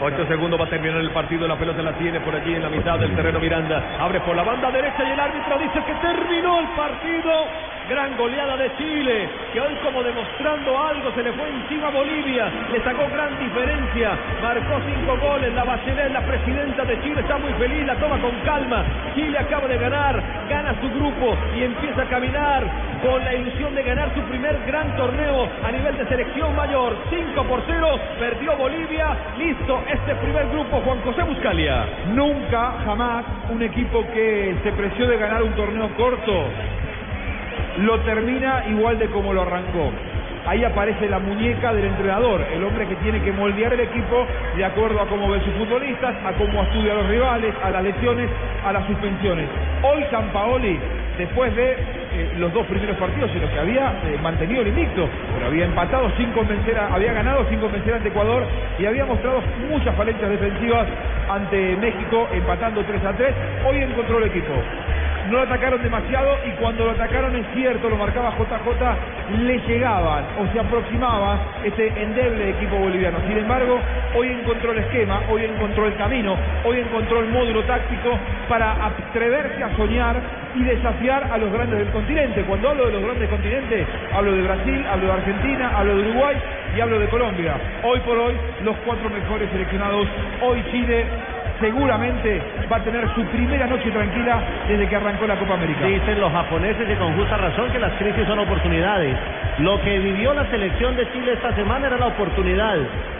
Ocho segundos va a terminar el partido. La pelota la tiene por allí en la mitad del terreno Miranda. Abre por la banda derecha y el árbitro dice que terminó el partido. Gran goleada de Chile, que hoy como demostrando algo se le fue encima a Bolivia, le sacó gran diferencia, marcó cinco goles, la Bachelet, la presidenta de Chile, está muy feliz, la toma con calma. Chile acaba de ganar, gana su grupo y empieza a caminar con la ilusión de ganar su primer gran torneo a nivel de selección mayor. 5 por 0, perdió Bolivia, listo este primer grupo, Juan José Buscalia. Nunca, jamás, un equipo que se preció de ganar un torneo corto lo termina igual de como lo arrancó. Ahí aparece la muñeca del entrenador, el hombre que tiene que moldear el equipo de acuerdo a cómo ve sus futbolistas, a cómo estudia a los rivales, a las lesiones, a las suspensiones. Hoy San Paoli, después de eh, los dos primeros partidos en los que había eh, mantenido el invicto, pero había empatado sin convencer, a, había ganado sin convencer ante Ecuador y había mostrado muchas falencias defensivas ante México, empatando 3 a 3. Hoy encontró el equipo no lo atacaron demasiado y cuando lo atacaron es cierto, lo marcaba JJ, le llegaban o se aproximaba este endeble equipo boliviano. Sin embargo, hoy encontró el esquema, hoy encontró el camino, hoy encontró el módulo táctico para atreverse a soñar y desafiar a los grandes del continente. Cuando hablo de los grandes continentes, hablo de Brasil, hablo de Argentina, hablo de Uruguay y hablo de Colombia. Hoy por hoy, los cuatro mejores seleccionados, hoy Chile seguramente va a tener su primera noche tranquila desde que arrancó la Copa América. Dicen los japoneses y con justa razón que las crisis son oportunidades. Lo que vivió la selección de Chile esta semana era la oportunidad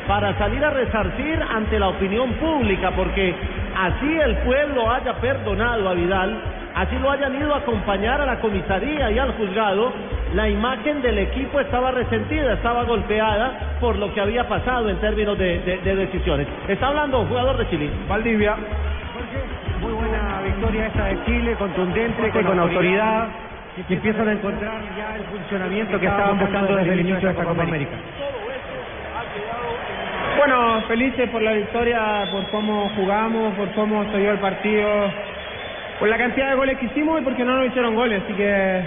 para salir a resarcir ante la opinión pública, porque así el pueblo haya perdonado a Vidal, así lo hayan ido a acompañar a la comisaría y al juzgado, la imagen del equipo estaba resentida, estaba golpeada por lo que había pasado en términos de, decisiones. Está hablando un jugador de Chile. Valdivia. Muy buena victoria esta de Chile, contundente, con, autoridad, y empiezan a encontrar ya el funcionamiento que estaban buscando desde el inicio de esta Copa América. Bueno, felices por la victoria, por cómo jugamos, por cómo se dio el partido, por la cantidad de goles que hicimos y porque no nos hicieron goles, así que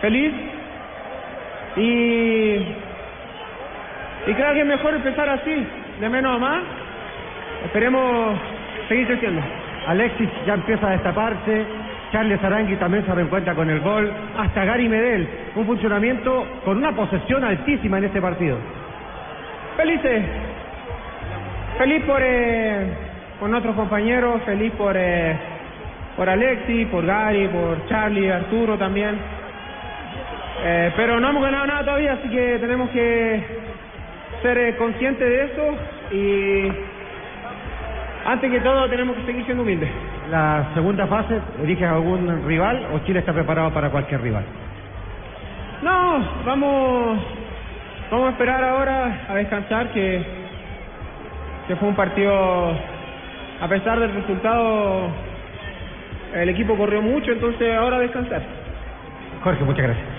feliz y, y creo que es mejor empezar así, de menos a más. Esperemos seguir creciendo. Alexis ya empieza a destaparse, Charles Arangui también se reencuentra con el gol, hasta Gary Medel, un funcionamiento con una posesión altísima en este partido. Felices, feliz por, eh, por nuestros compañeros, feliz por, eh, por Alexis, por Gary, por Charlie, Arturo también. Eh, pero no hemos ganado nada todavía, así que tenemos que ser eh, conscientes de eso y antes que todo tenemos que seguir siendo humildes. La segunda fase, ¿elige algún rival o Chile está preparado para cualquier rival? No, vamos, vamos a esperar ahora a descansar, que, que fue un partido, a pesar del resultado, el equipo corrió mucho, entonces ahora descansar. Jorge, muchas gracias.